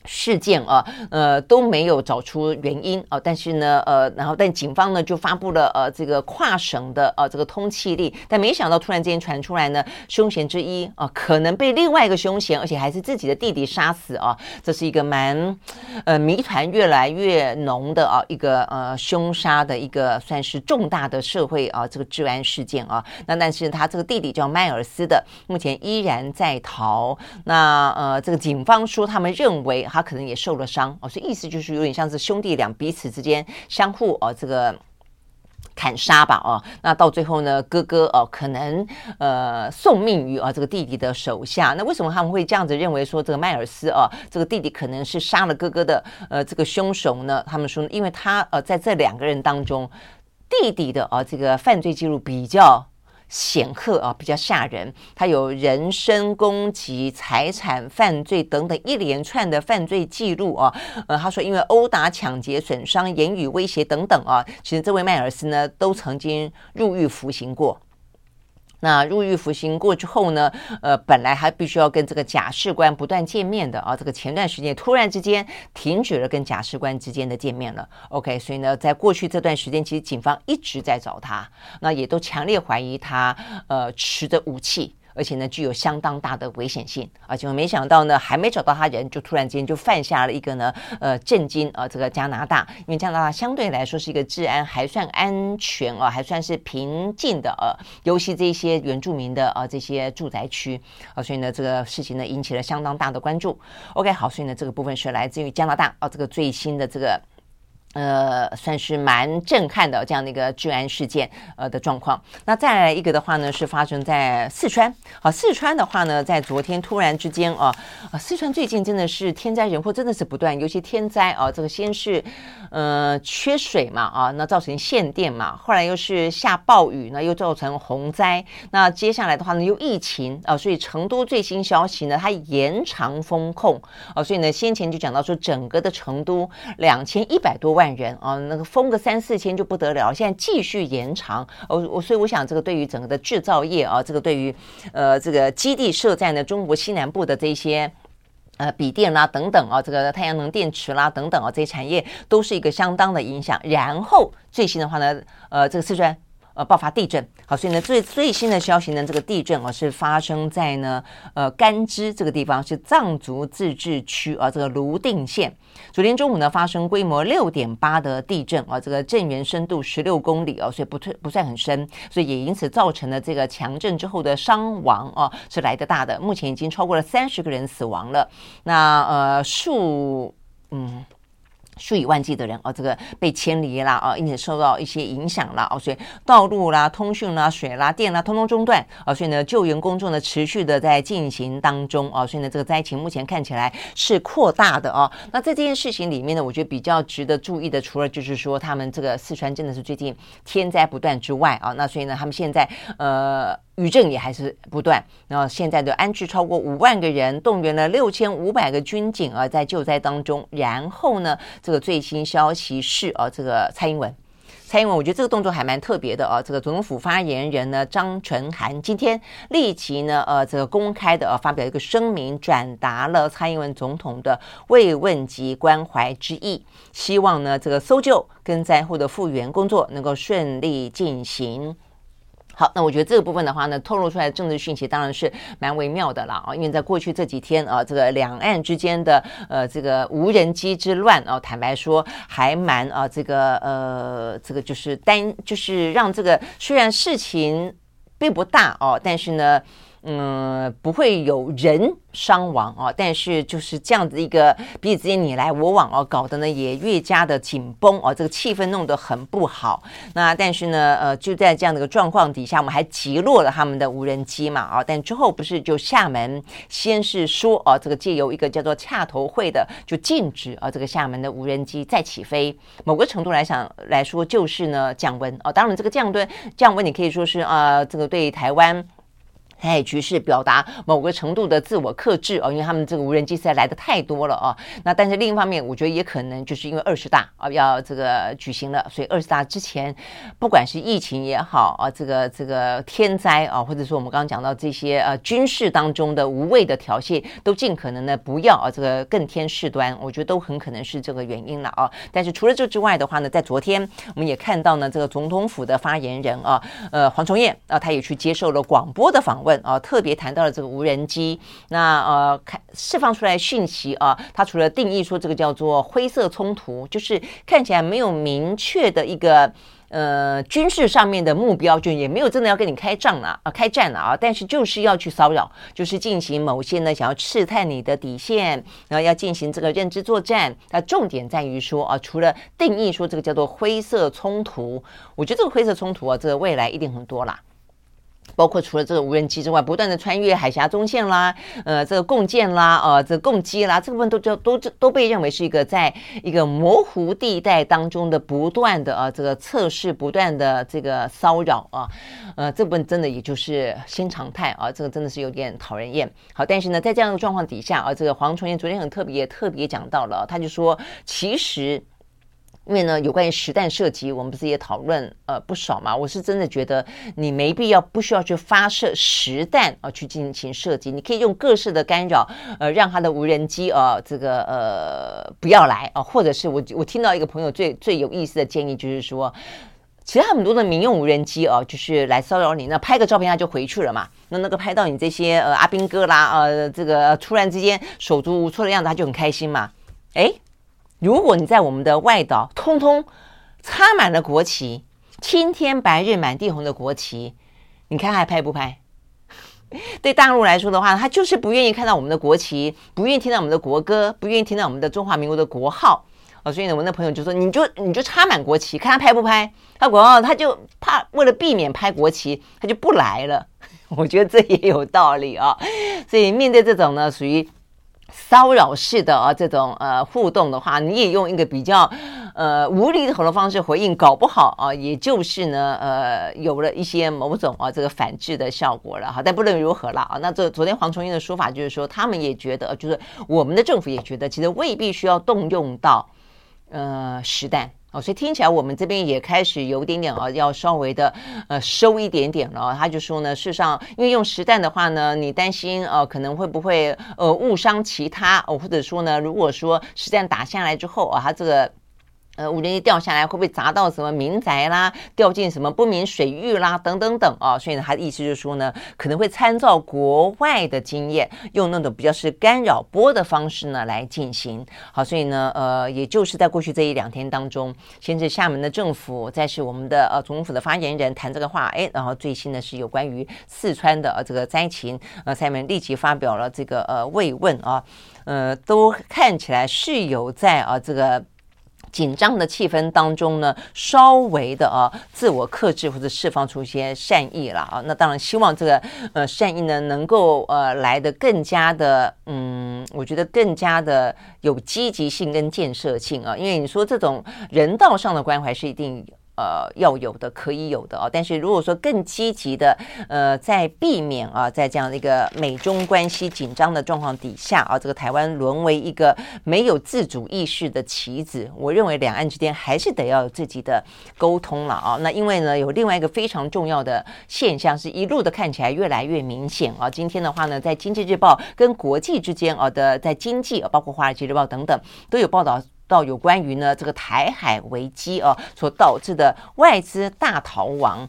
事件啊，呃都没有找出原因啊，但是呢，呃，然后但警方呢就发布了呃这个跨省的呃这个通缉令，但没想到突然之间传出来呢，凶嫌之一啊可能被另外一个凶嫌，而且还是自己的弟弟杀死啊，这是一个蛮呃谜团越来越浓的啊一个呃凶杀的一个算是重大的社会啊这个治安事件啊，那但是他这个弟弟叫迈尔斯的，目前依然在逃，那呃这个警方说他们认为。他可能也受了伤哦，所以意思就是有点像是兄弟俩彼此之间相互哦这个砍杀吧哦，那到最后呢，哥哥哦可能呃送命于啊这个弟弟的手下。那为什么他们会这样子认为说这个迈尔斯哦这个弟弟可能是杀了哥哥的呃这个凶手呢？他们说，因为他呃在这两个人当中，弟弟的啊这个犯罪记录比较。显赫啊，比较吓人。他有人身攻击、财产犯罪等等一连串的犯罪记录啊。呃，他说因为殴打、抢劫、损伤、言语威胁等等啊，其实这位迈尔斯呢都曾经入狱服刑过。那入狱服刑过之后呢，呃，本来还必须要跟这个假释官不断见面的啊，这个前段时间突然之间停止了跟假释官之间的见面了。OK，所以呢，在过去这段时间，其实警方一直在找他，那也都强烈怀疑他呃持着武器。而且呢，具有相当大的危险性，而且我没想到呢，还没找到他人，就突然间就犯下了一个呢，呃，震惊啊，这个加拿大，因为加拿大相对来说是一个治安还算安全啊，还算是平静的呃，尤其这些原住民的啊这些住宅区啊，所以呢，这个事情呢引起了相当大的关注。OK，好，所以呢，这个部分是来自于加拿大啊，这个最新的这个。呃，算是蛮震撼的这样的一个治安事件，呃的状况。那再来一个的话呢，是发生在四川。好，四川的话呢，在昨天突然之间啊，啊，四川最近真的是天灾人祸真的是不断，尤其天灾啊，这个先是呃缺水嘛啊，那造成限电嘛，后来又是下暴雨，那又造成洪灾。那接下来的话呢，又疫情啊，所以成都最新消息呢，它延长封控啊，所以呢，先前就讲到说，整个的成都两千一百多万。人啊，那个封个三四千就不得了，现在继续延长，我我所以我想，这个对于整个的制造业啊，这个对于呃这个基地设在呢中国西南部的这些呃笔电啦等等啊，这个太阳能电池啦等等啊，这些产业都是一个相当的影响。然后最新的话呢，呃，这个四川。呃，爆发地震，好，所以呢，最最新的消息呢，这个地震啊是发生在呢，呃，甘孜这个地方，是藏族自治区啊，这个泸定县。昨天中午呢，发生规模六点八的地震啊，这个震源深度十六公里啊，所以不不算很深，所以也因此造成了这个强震之后的伤亡啊是来得大的，目前已经超过了三十个人死亡了，那呃数嗯。数以万计的人啊，这个被迁离啦啊，因此受到一些影响啦啊，所以道路啦、通讯啦、水啦、电啦，通通中断啊，所以呢，救援工作呢持续的在进行当中啊，所以呢，这个灾情目前看起来是扩大的啊。那在这件事情里面呢，我觉得比较值得注意的，除了就是说他们这个四川真的是最近天灾不断之外啊，那所以呢，他们现在呃。余震也还是不断，然后现在的安置超过五万个人，动员了六千五百个军警啊，在救灾当中。然后呢，这个最新消息是啊，这个蔡英文，蔡英文，我觉得这个动作还蛮特别的啊。这个总统府发言人呢，张纯涵今天立即呢，呃，这个公开的呃发表一个声明，转达了蔡英文总统的慰问及关怀之意，希望呢，这个搜救跟灾后的复原工作能够顺利进行。好，那我觉得这个部分的话呢，透露出来的政治讯息当然是蛮微妙的啦啊，因为在过去这几天啊，这个两岸之间的呃这个无人机之乱啊，坦白说还蛮啊这个呃这个就是担就是让这个虽然事情并不大哦，但是呢。嗯，不会有人伤亡啊，但是就是这样子一个彼此之间你来我往哦，搞得呢也越加的紧绷哦，这个气氛弄得很不好。那但是呢，呃，就在这样的一个状况底下，我们还击落了他们的无人机嘛啊，但之后不是就厦门先是说哦，这个借由一个叫做洽头会的，就禁止啊这个厦门的无人机再起飞。某个程度来讲来说，就是呢降温哦。当然，这个降温降温，你可以说是啊，这个对台湾。哎局势表达某个程度的自我克制哦，因为他们这个无人机实在来的太多了哦。那但是另一方面，我觉得也可能就是因为二十大啊要这个举行了，所以二十大之前，不管是疫情也好啊，这个这个天灾啊，或者说我们刚刚讲到这些呃军事当中的无谓的挑衅，都尽可能的不要啊这个更添事端，我觉得都很可能是这个原因了啊。但是除了这之外的话呢，在昨天我们也看到呢，这个总统府的发言人啊，呃黄崇彦啊，他也去接受了广播的访问。问啊，特别谈到了这个无人机，那呃，看释放出来讯息啊，它除了定义说这个叫做灰色冲突，就是看起来没有明确的一个呃军事上面的目标，就也没有真的要跟你开战了啊，开战了啊，但是就是要去骚扰，就是进行某些呢想要试探你的底线，然后要进行这个认知作战。那重点在于说啊，除了定义说这个叫做灰色冲突，我觉得这个灰色冲突啊，这个未来一定很多啦。包括除了这个无人机之外，不断的穿越海峡中线啦，呃，这个共建啦，呃，这个共机啦，这部分都就都都被认为是一个在一个模糊地带当中的不断的啊，这个测试，不断的这个骚扰啊，呃，这部分真的也就是新常态啊，这个真的是有点讨人厌。好，但是呢，在这样的状况底下啊，这个黄崇彦昨天很特别，特别讲到了，他就说，其实。因为呢，有关于实弹射击，我们不是也讨论呃不少嘛？我是真的觉得你没必要，不需要去发射实弹啊、去进行射击。你可以用各式的干扰，呃，让他的无人机啊、呃，这个呃不要来啊、或者是我我听到一个朋友最最有意思的建议，就是说，其他很多的民用无人机啊、就是来骚扰你，那拍个照片他就回去了嘛。那那个拍到你这些呃阿兵哥啦，呃，这个突然之间手足无措的样子，他就很开心嘛，诶。如果你在我们的外岛通通插满了国旗，青天白日满地红的国旗，你看还拍不拍？对大陆来说的话，他就是不愿意看到我们的国旗，不愿意听到我们的国歌，不愿意听到我们的中华民国的国号。哦，所以呢，我那朋友就说：“你就你就插满国旗，看他拍不拍？”他国号他就怕为了避免拍国旗，他就不来了。我觉得这也有道理啊。所以面对这种呢，属于。骚扰式的啊，这种呃互动的话，你也用一个比较呃无厘头的方式回应，搞不好啊，也就是呢呃有了一些某种啊这个反制的效果了哈。但不论如何了啊，那这昨天黄崇英的说法就是说，他们也觉得，就是我们的政府也觉得，其实未必需要动用到呃实弹。所以听起来我们这边也开始有点点啊，要稍微的呃收一点点了。他就说呢，事实上，因为用实弹的话呢，你担心呃可能会不会呃误伤其他哦，或者说呢，如果说实弹打下来之后啊，他这个。呃，无人机掉下来会不会砸到什么民宅啦？掉进什么不明水域啦？等等等啊！所以呢，他的意思就是说呢，可能会参照国外的经验，用那种比较是干扰波的方式呢来进行。好，所以呢，呃，也就是在过去这一两天当中，先是厦门的政府，再是我们的呃总统府的发言人谈这个话，哎，然后最新的是有关于四川的呃这个灾情，呃，下面立即发表了这个呃慰问啊，呃，都看起来是有在啊这个。紧张的气氛当中呢，稍微的啊自我克制或者释放出一些善意了啊。那当然希望这个呃善意呢能够呃来的更加的嗯，我觉得更加的有积极性跟建设性啊。因为你说这种人道上的关怀是一定。呃，要有的可以有的啊，但是如果说更积极的，呃，在避免啊，在这样的一个美中关系紧张的状况底下啊，这个台湾沦为一个没有自主意识的棋子，我认为两岸之间还是得要有自己的沟通了啊。那因为呢，有另外一个非常重要的现象，是一路的看起来越来越明显啊。今天的话呢，在经济日报跟国际之间啊的，在经济啊，包括华尔街日报等等都有报道。到有关于呢这个台海危机啊所导致的外资大逃亡，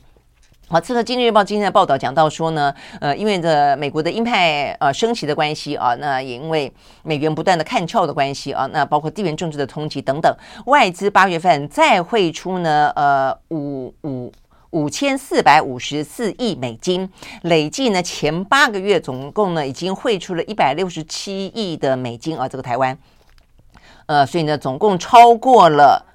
好，这个《经济日报》今天的报道讲到说呢，呃，因为这美国的鹰派呃升级的关系啊，那也因为美元不断的看俏的关系啊，那包括地缘政治的冲击等等，外资八月份再汇出呢呃五五五千四百五十四亿美金，累计呢前八个月总共呢已经汇出了一百六十七亿的美金啊，这个台湾。呃，所以呢，总共超过了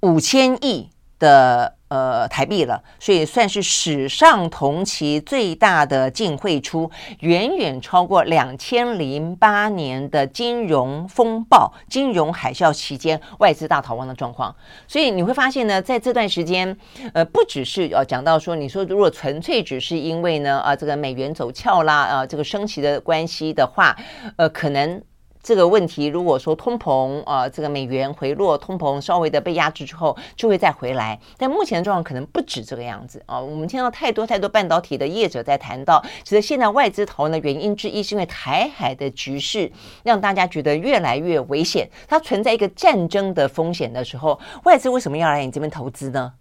五千亿的呃台币了，所以算是史上同期最大的净汇出，远远超过两千零八年的金融风暴、金融海啸期间外资大逃亡的状况。所以你会发现呢，在这段时间，呃，不只是呃讲到说，你说如果纯粹只是因为呢，啊，这个美元走俏啦，啊，这个升息的关系的话，呃，可能。这个问题，如果说通膨啊、这个美元回落，通膨稍微的被压制之后，就会再回来。但目前的状况可能不止这个样子啊、我们听到太多太多半导体的业者在谈到，其实现在外资投呢原因之一，是因为台海的局势让大家觉得越来越危险，它存在一个战争的风险的时候，外资为什么要来你这边投资呢？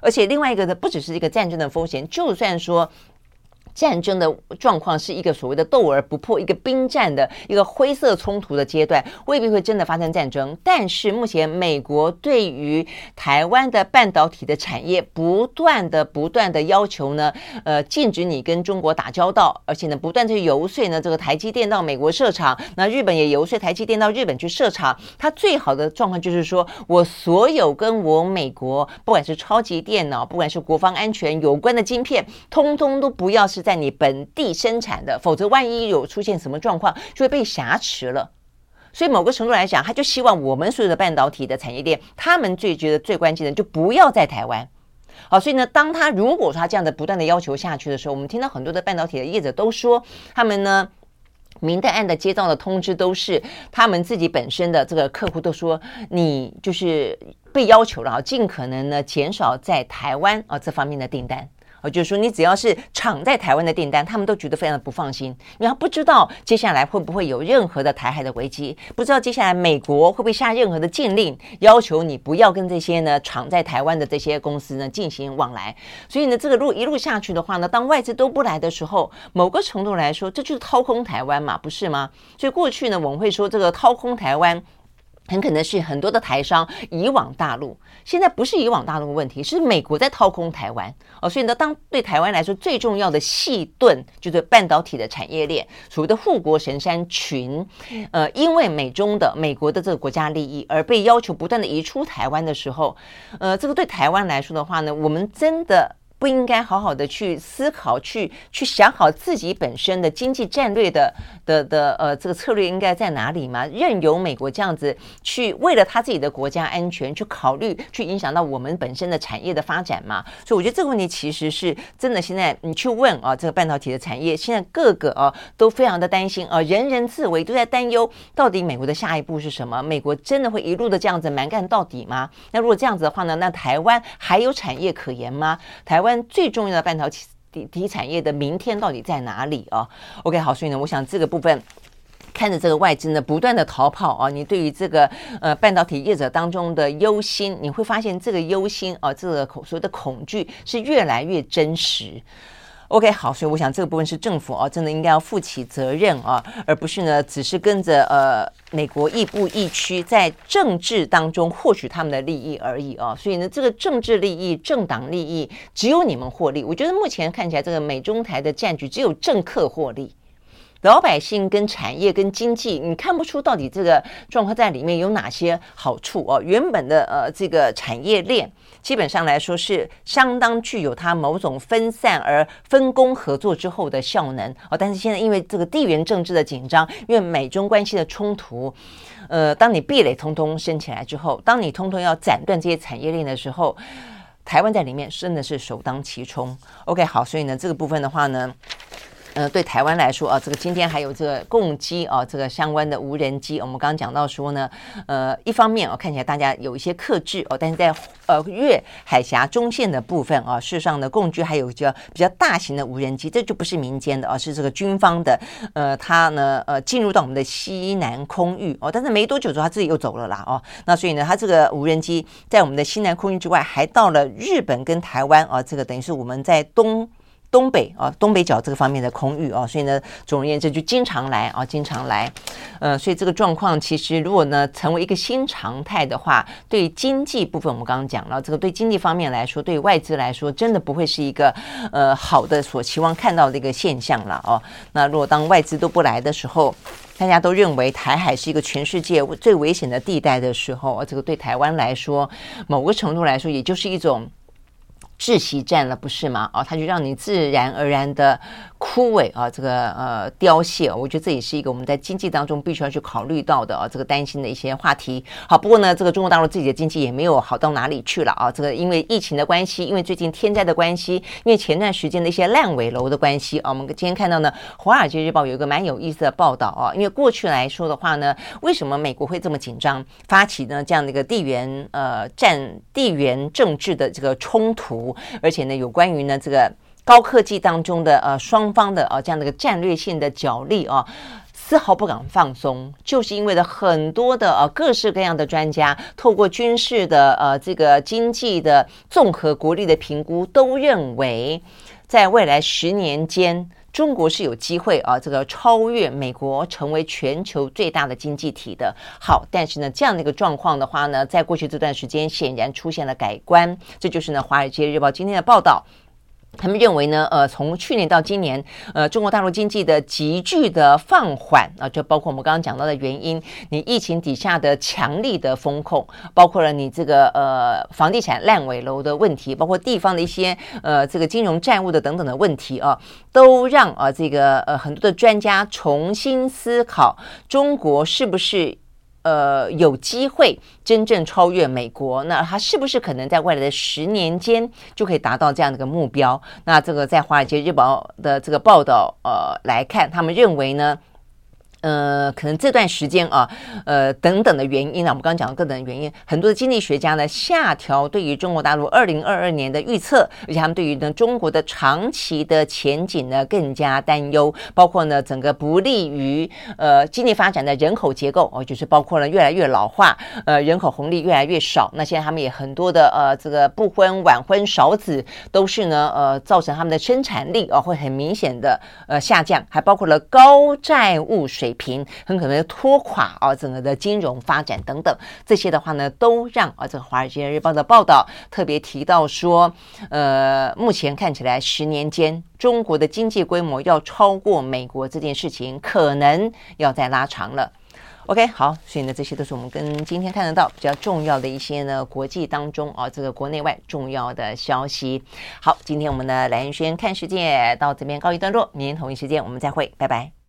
而且另外一个呢，不只是一个战争的风险，就算说。战争的状况是一个所谓的斗而不破，一个兵战的一个灰色冲突的阶段，未必会真的发生战争。但是目前美国对于台湾的半导体的产业不断的不断的要求呢，呃，禁止你跟中国打交道，而且呢，不断的游说呢，这个台积电到美国设厂，那日本也游说台积电到日本去设厂。它最好的状况就是说我所有跟我美国不管是超级电脑，不管是国防安全有关的晶片，通通都不要是。在你本地生产的，否则万一有出现什么状况，就会被挟持了。所以某个程度来讲，他就希望我们所有的半导体的产业链，他们最觉得最关键的就不要在台湾。好，所以呢，当他如果说他这样的不断的要求下去的时候，我们听到很多的半导体的业者都说，他们呢明的暗的接到的通知都是他们自己本身的这个客户都说，你就是被要求了啊，尽可能呢减少在台湾啊这方面的订单。我就是说，你只要是厂在台湾的订单，他们都觉得非常的不放心，因为他不知道接下来会不会有任何的台海的危机，不知道接下来美国会不会下任何的禁令，要求你不要跟这些呢厂在台湾的这些公司呢进行往来。所以呢，这个路一路下去的话呢，当外资都不来的时候，某个程度来说，这就是掏空台湾嘛，不是吗？所以过去呢，我们会说这个掏空台湾。很可能是很多的台商以往大陆，现在不是以往大陆的问题，是美国在掏空台湾哦。所以呢，当对台湾来说最重要的细盾，就是半导体的产业链，所谓的护国神山群，呃，因为美中的美国的这个国家利益而被要求不断的移出台湾的时候，呃，这个对台湾来说的话呢，我们真的。不应该好好的去思考，去去想好自己本身的经济战略的的的呃这个策略应该在哪里吗？任由美国这样子去为了他自己的国家安全去考虑，去影响到我们本身的产业的发展吗？所以我觉得这个问题其实是真的。现在你去问啊，这个半导体的产业，现在各个啊都非常的担心啊，人人自危，都在担忧到底美国的下一步是什么？美国真的会一路的这样子蛮干到底吗？那如果这样子的话呢，那台湾还有产业可言吗？台湾。最重要的半导体体产业的明天到底在哪里啊？OK，好，所以呢，我想这个部分看着这个外资呢不断的逃跑啊，你对于这个呃半导体业者当中的忧心，你会发现这个忧心啊，这个所谓的恐惧是越来越真实。OK，好，所以我想这个部分是政府啊，真的应该要负起责任啊，而不是呢，只是跟着呃美国亦步亦趋，在政治当中获取他们的利益而已啊。所以呢，这个政治利益、政党利益，只有你们获利。我觉得目前看起来，这个美中台的战局只有政客获利。老百姓跟产业跟经济，你看不出到底这个状况在里面有哪些好处哦。原本的呃这个产业链基本上来说是相当具有它某种分散而分工合作之后的效能哦。但是现在因为这个地缘政治的紧张，因为美中关系的冲突，呃，当你壁垒通通升起来之后，当你通通要斩断这些产业链的时候，台湾在里面真的是首当其冲。OK，好，所以呢这个部分的话呢。呃，对台湾来说啊，这个今天还有这个共机啊，这个相关的无人机，我们刚刚讲到说呢，呃，一方面啊，看起来大家有一些克制哦，但是在呃越海峡中线的部分啊，事实上呢，共居还有一个比较大型的无人机，这就不是民间的啊，是这个军方的，呃，它呢呃进入到我们的西南空域哦，但是没多久之后它自己又走了啦哦，那所以呢，它这个无人机在我们的西南空域之外，还到了日本跟台湾啊，这个等于是我们在东。东北啊，东北角这个方面的空域啊，所以呢，总而言之就经常来啊，经常来，呃，所以这个状况其实如果呢成为一个新常态的话，对经济部分我们刚刚讲了，这个对经济方面来说，对外资来说，真的不会是一个呃好的所期望看到的一个现象了哦。那如果当外资都不来的时候，大家都认为台海是一个全世界最危险的地带的时候，这个对台湾来说，某个程度来说，也就是一种。窒息战了，不是吗？哦，它就让你自然而然的枯萎啊，这个呃凋谢。我觉得这也是一个我们在经济当中必须要去考虑到的啊，这个担心的一些话题。好，不过呢，这个中国大陆自己的经济也没有好到哪里去了啊。这个因为疫情的关系，因为最近天灾的关系，因为前段时间的一些烂尾楼的关系啊，我们今天看到呢，《华尔街日报》有一个蛮有意思的报道啊。因为过去来说的话呢，为什么美国会这么紧张，发起呢这样的一个地缘呃战地缘政治的这个冲突？而且呢，有关于呢这个高科技当中的呃双方的呃这样的一个战略性的角力啊，丝毫不敢放松，就是因为的很多的呃各式各样的专家透过军事的呃这个经济的综合国力的评估，都认为在未来十年间。中国是有机会啊，这个超越美国成为全球最大的经济体的。好，但是呢，这样的一个状况的话呢，在过去这段时间显然出现了改观。这就是呢，《华尔街日报》今天的报道。他们认为呢，呃，从去年到今年，呃，中国大陆经济的急剧的放缓啊，就包括我们刚刚讲到的原因，你疫情底下的强力的风控，包括了你这个呃房地产烂尾楼的问题，包括地方的一些呃这个金融债务的等等的问题啊，都让啊这个呃很多的专家重新思考中国是不是。呃，有机会真正超越美国，那它是不是可能在未来的十年间就可以达到这样的一个目标？那这个在《华尔街日报》的这个报道呃来看，他们认为呢。呃，可能这段时间啊，呃，等等的原因呢、我们刚刚讲的各等的原因，很多的经济学家呢下调对于中国大陆二零二二年的预测，而且他们对于呢中国的长期的前景呢更加担忧，包括呢整个不利于呃经济发展的人口结构哦，就是包括了越来越老化，呃，人口红利越来越少。那现在他们也很多的呃这个不婚晚婚少子，都是呢呃造成他们的生产力哦会很明显的呃下降，还包括了高债务水。水平很可能拖垮啊，整个的金融发展等等，这些的话呢，都让啊这个《华尔街日报》的报道特别提到说，呃，目前看起来十年间中国的经济规模要超过美国这件事情，可能要再拉长了。OK，好，所以呢，这些都是我们跟今天看得到比较重要的一些呢国际当中啊，这个国内外重要的消息。好，今天我们的蓝轩看世界到这边告一段落，明天同一时间我们再会，拜拜。